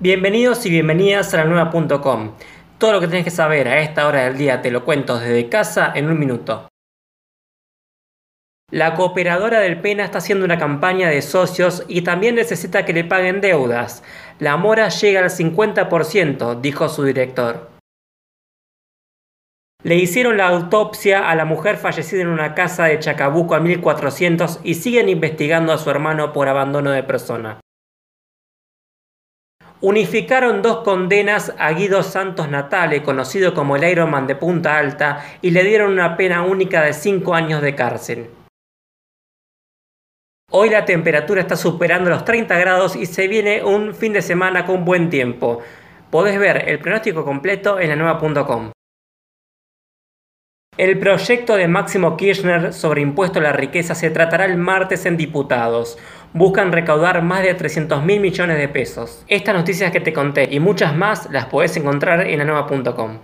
Bienvenidos y bienvenidas a la nueva.com. Todo lo que tienes que saber a esta hora del día te lo cuento desde casa en un minuto. La cooperadora del Pena está haciendo una campaña de socios y también necesita que le paguen deudas. La mora llega al 50%, dijo su director. Le hicieron la autopsia a la mujer fallecida en una casa de Chacabuco a 1400 y siguen investigando a su hermano por abandono de persona unificaron dos condenas a Guido Santos Natale, conocido como el Ironman de Punta Alta, y le dieron una pena única de 5 años de cárcel. Hoy la temperatura está superando los 30 grados y se viene un fin de semana con buen tiempo. Podés ver el pronóstico completo en la nueva.com. El proyecto de Máximo Kirchner sobre impuesto a la riqueza se tratará el martes en diputados. Buscan recaudar más de 300 mil millones de pesos. Estas noticias que te conté y muchas más las podés encontrar en la nueva.com.